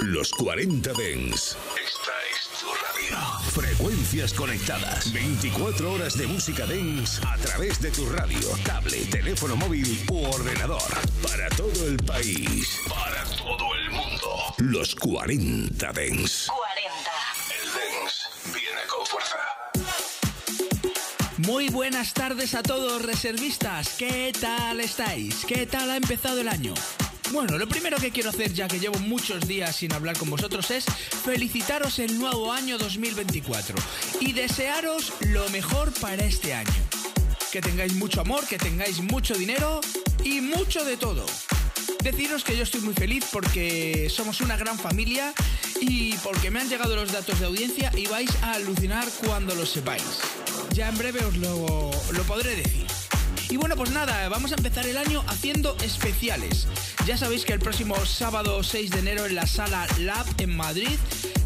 Los 40 Dens. Esta es tu radio. Frecuencias conectadas. 24 horas de música Dens a través de tu radio, tablet, teléfono móvil u ordenador. Para todo el país. Para todo el mundo. Los 40 Dens. 40. El Dens viene con fuerza. Muy buenas tardes a todos reservistas, ¿qué tal estáis? ¿Qué tal ha empezado el año? Bueno, lo primero que quiero hacer ya que llevo muchos días sin hablar con vosotros es felicitaros el nuevo año 2024 y desearos lo mejor para este año. Que tengáis mucho amor, que tengáis mucho dinero y mucho de todo. Deciros que yo estoy muy feliz porque somos una gran familia y porque me han llegado los datos de audiencia y vais a alucinar cuando lo sepáis. Ya en breve os lo, lo podré decir. Y bueno, pues nada, vamos a empezar el año haciendo especiales. Ya sabéis que el próximo sábado 6 de enero en la sala Lab en Madrid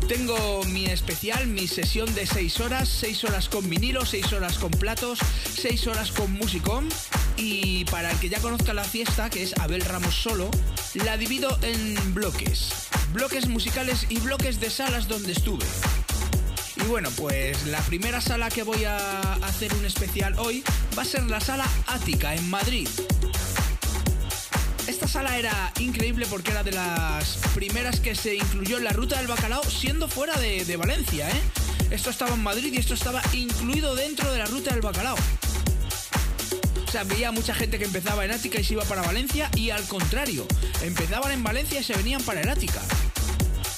tengo mi especial, mi sesión de 6 horas, 6 horas con vinilo, 6 horas con platos, 6 horas con musicón. Y para el que ya conozca la fiesta, que es Abel Ramos solo, la divido en bloques. Bloques musicales y bloques de salas donde estuve. Y bueno, pues la primera sala que voy a hacer un especial hoy va a ser la sala Ática en Madrid. Esta sala era increíble porque era de las primeras que se incluyó en la ruta del bacalao siendo fuera de, Valencia, ¿eh? Esto estaba en Madrid y esto estaba incluido dentro de la ruta del bacalao. O sea, veía mucha gente que empezaba en Ática y se iba para Valencia y al contrario, empezaban en Valencia y se venían para el Ática.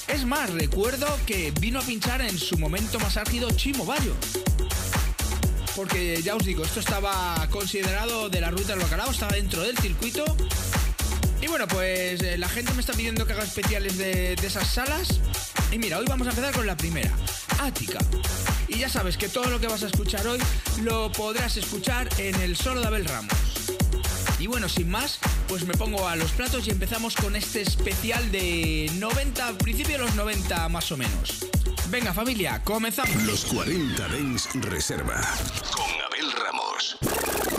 Es más, recuerdo que vino a pinchar en su momento más álgido Chimo Bayo. Porque ya os digo, esto estaba considerado de la ruta del bacalao, estaba dentro del circuito. Y bueno, pues eh, la gente me está pidiendo que haga especiales de, de esas salas. Y mira, hoy vamos a empezar con la primera, Ática. Y ya sabes que todo lo que vas a escuchar hoy lo podrás escuchar en el solo de Abel Ramos. Y bueno, sin más, pues me pongo a los platos y empezamos con este especial de 90, principio de los 90 más o menos. Venga familia, comenzamos. Los 40 Dens Reserva. Con Abel Ramos.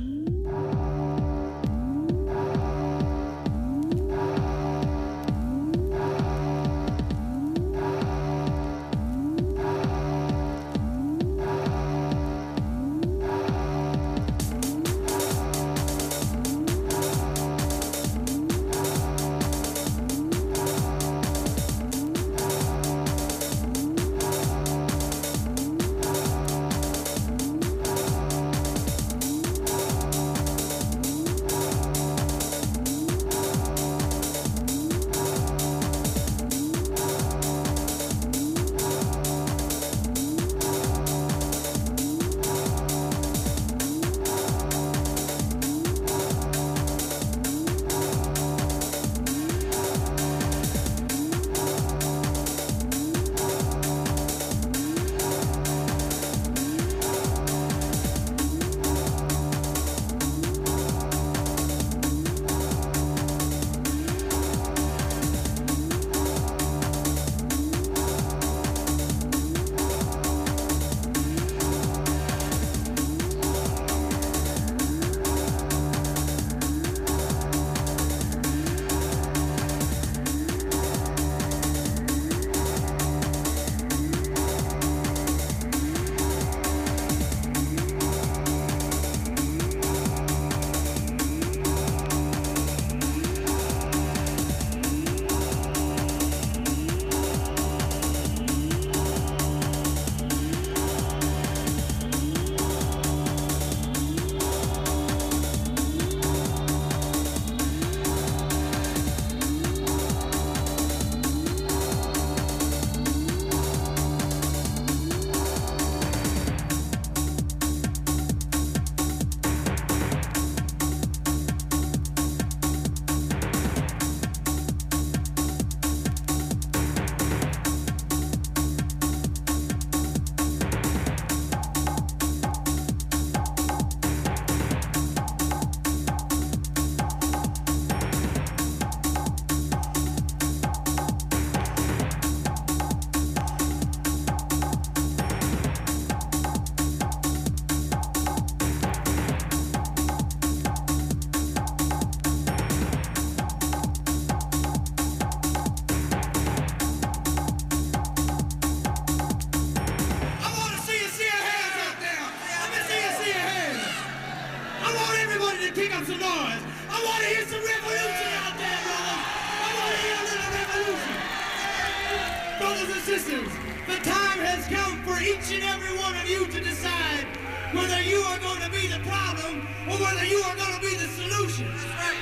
going to be the problem or whether you are going to be the solution. Right.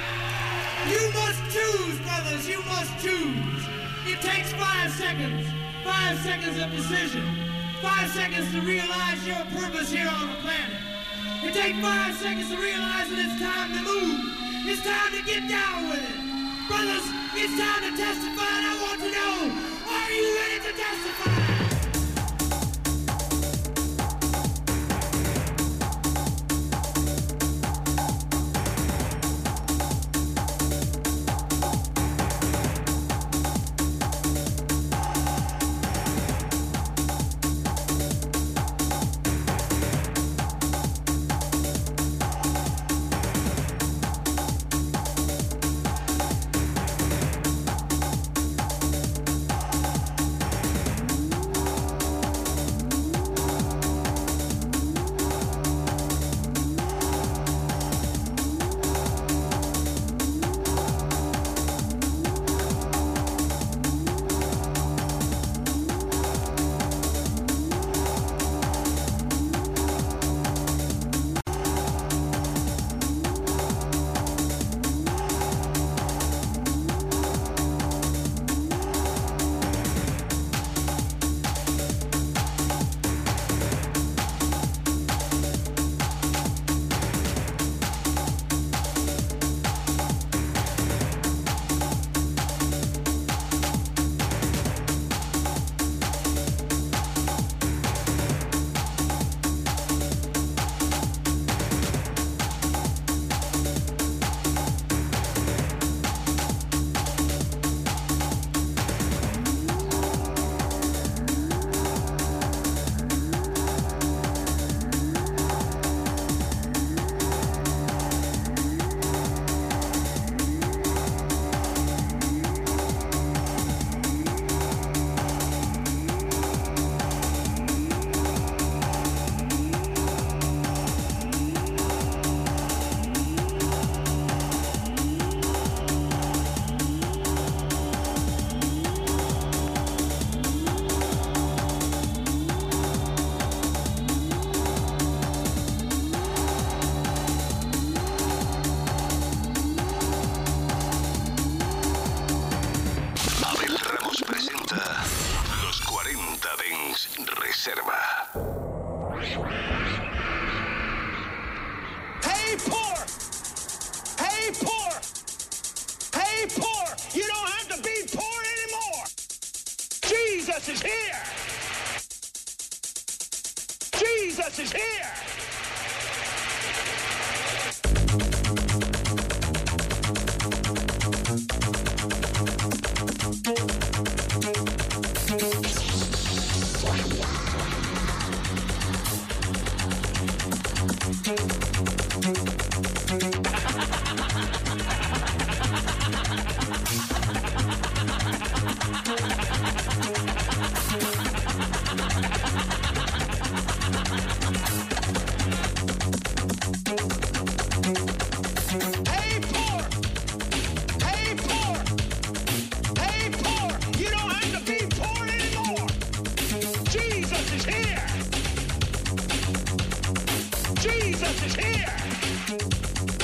You must choose, brothers. You must choose. It takes five seconds. Five seconds of decision. Five seconds to realize your purpose here on the planet. It takes five seconds to realize that it's time to move. It's time to get down with it. Brothers, it's time to testify, and I want to know, are you ready to testify? Justice here!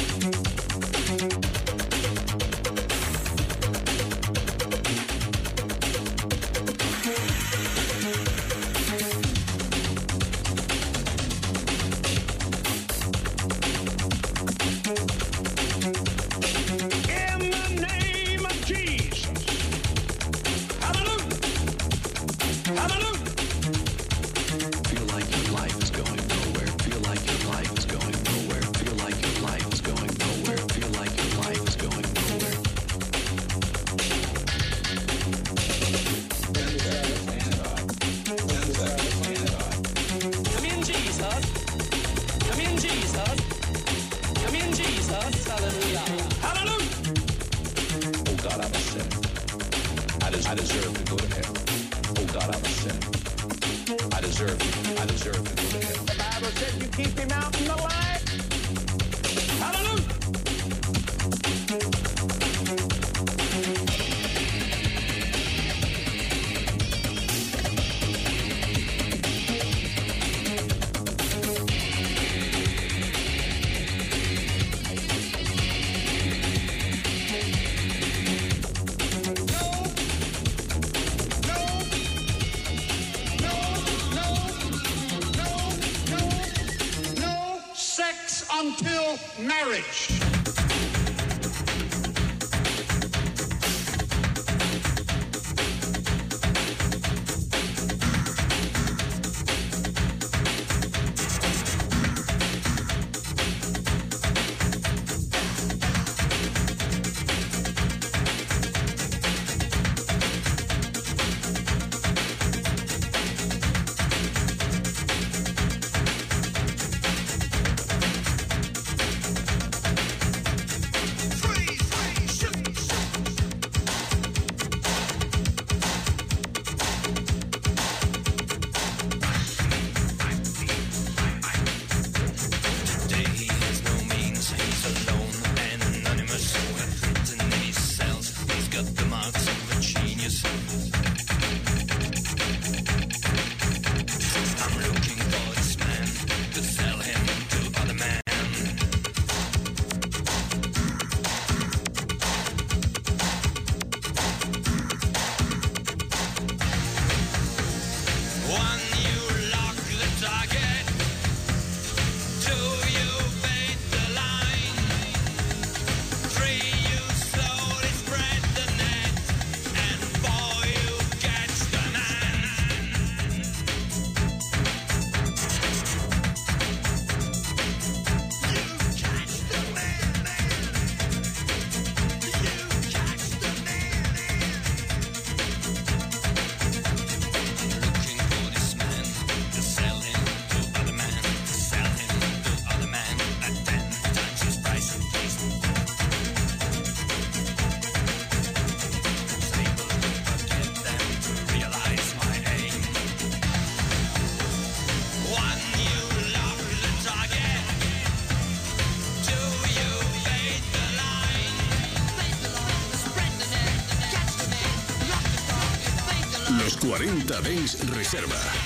40 Dens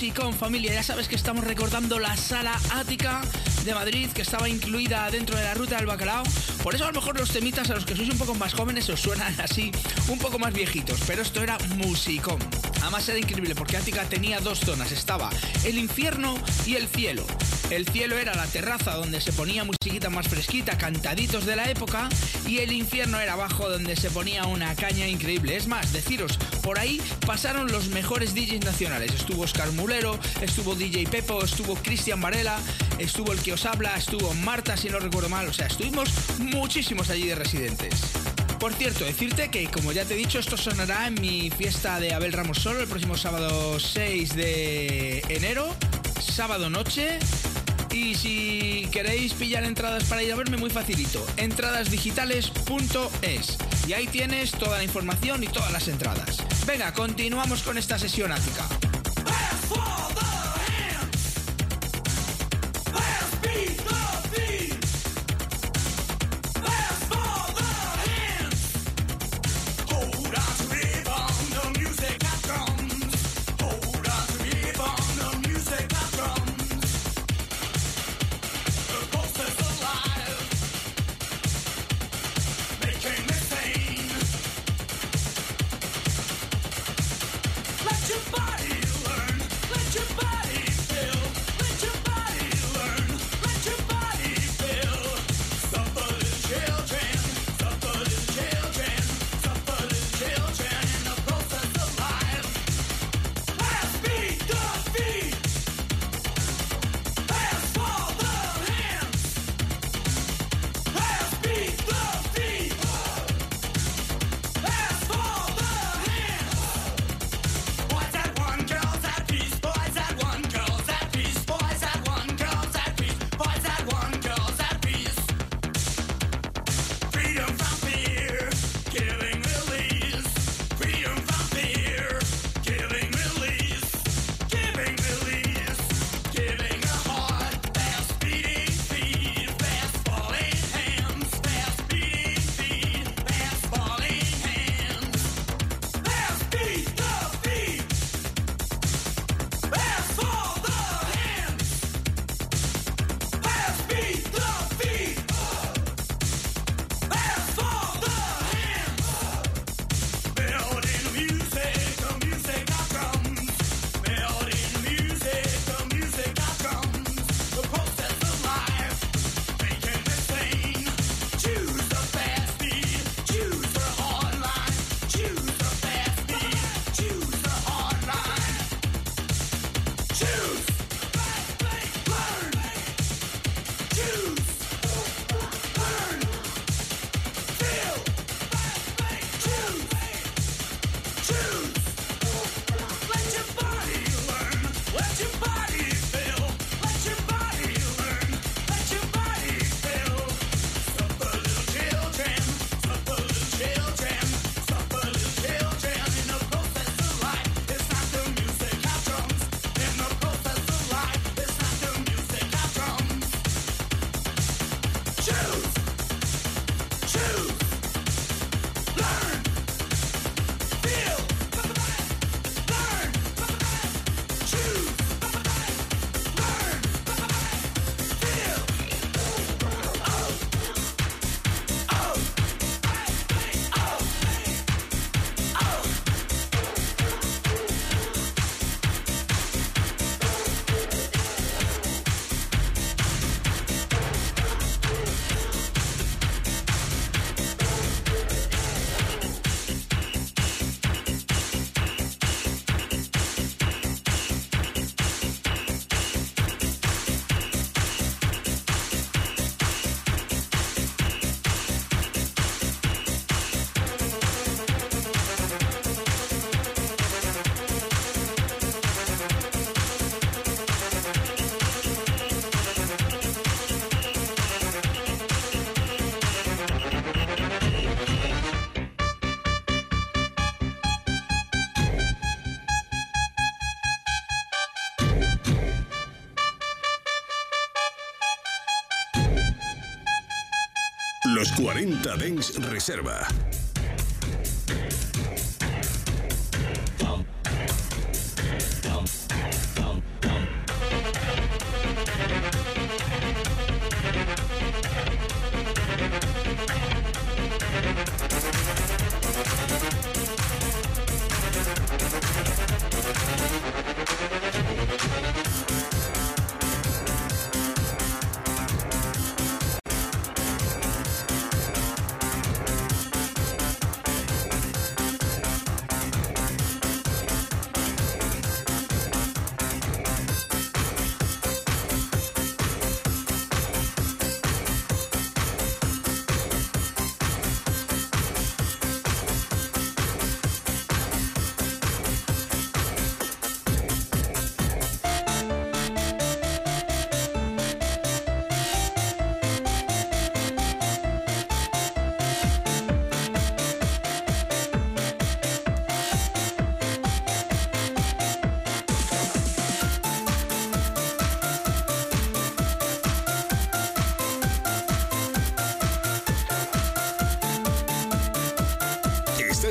Reserva. musicón familia, ya sabes que estamos recordando la sala ática de Madrid que estaba incluida dentro de la ruta del bacalao. Por eso a lo mejor los temitas a los que sois un poco más jóvenes os suenan así un poco más viejitos, pero esto era musicón. Además era increíble porque Ática tenía dos zonas, estaba el infierno y el cielo. El cielo era la terraza donde se ponía musiquita más fresquita, cantaditos de la época, y el infierno era abajo donde se ponía una caña increíble. Es más, deciros, por ahí pasaron los mejores DJs nacionales. Estuvo Oscar Mulero, estuvo DJ Pepo, estuvo Cristian Varela, estuvo el que os habla, estuvo Marta, si no recuerdo mal. O sea, estuvimos muchísimos allí de residentes. Por cierto, decirte que, como ya te he dicho, esto sonará en mi fiesta de Abel Ramos Solo el próximo sábado 6 de enero, sábado noche. Y si queréis pillar entradas para ir a verme, muy facilito. Entradasdigitales.es. Y ahí tienes toda la información y todas las entradas. Venga, continuamos con esta sesión ática. 40 Dens Reserva.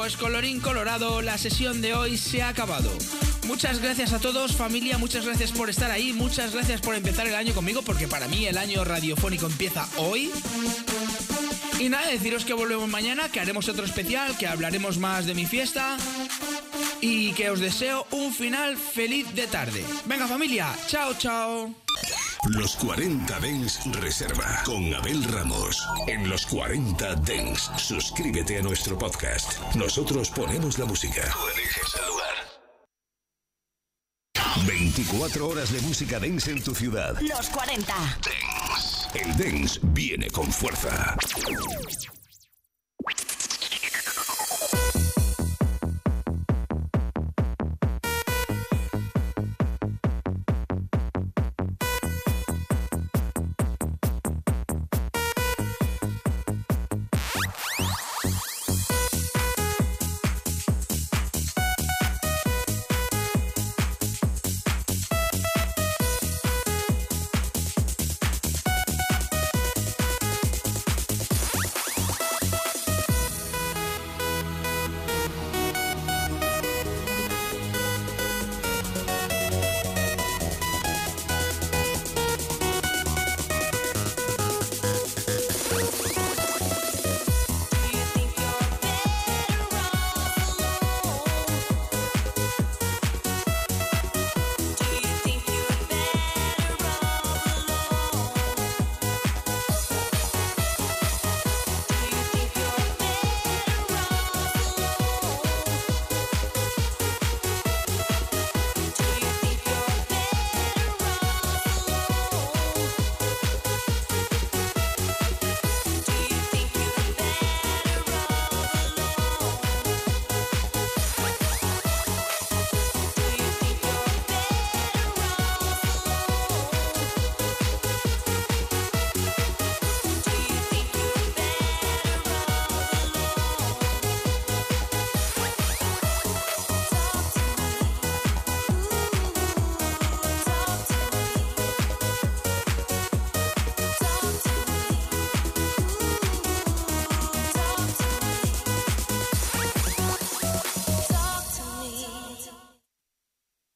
Pues colorín colorado, la sesión de hoy se ha acabado. Muchas gracias a todos, familia, muchas gracias por estar ahí, muchas gracias por empezar el año conmigo, porque para mí el año radiofónico empieza hoy. Y nada, deciros que volvemos mañana, que haremos otro especial, que hablaremos más de mi fiesta y que os deseo un final feliz de tarde. Venga familia, chao, chao. Los 40 Dens Reserva con Abel Ramos. En los 40 Dens, suscríbete a nuestro podcast. Nosotros ponemos la música. Tú eliges el lugar. 24 horas de música dance en tu ciudad. Los 40. El dance viene con fuerza.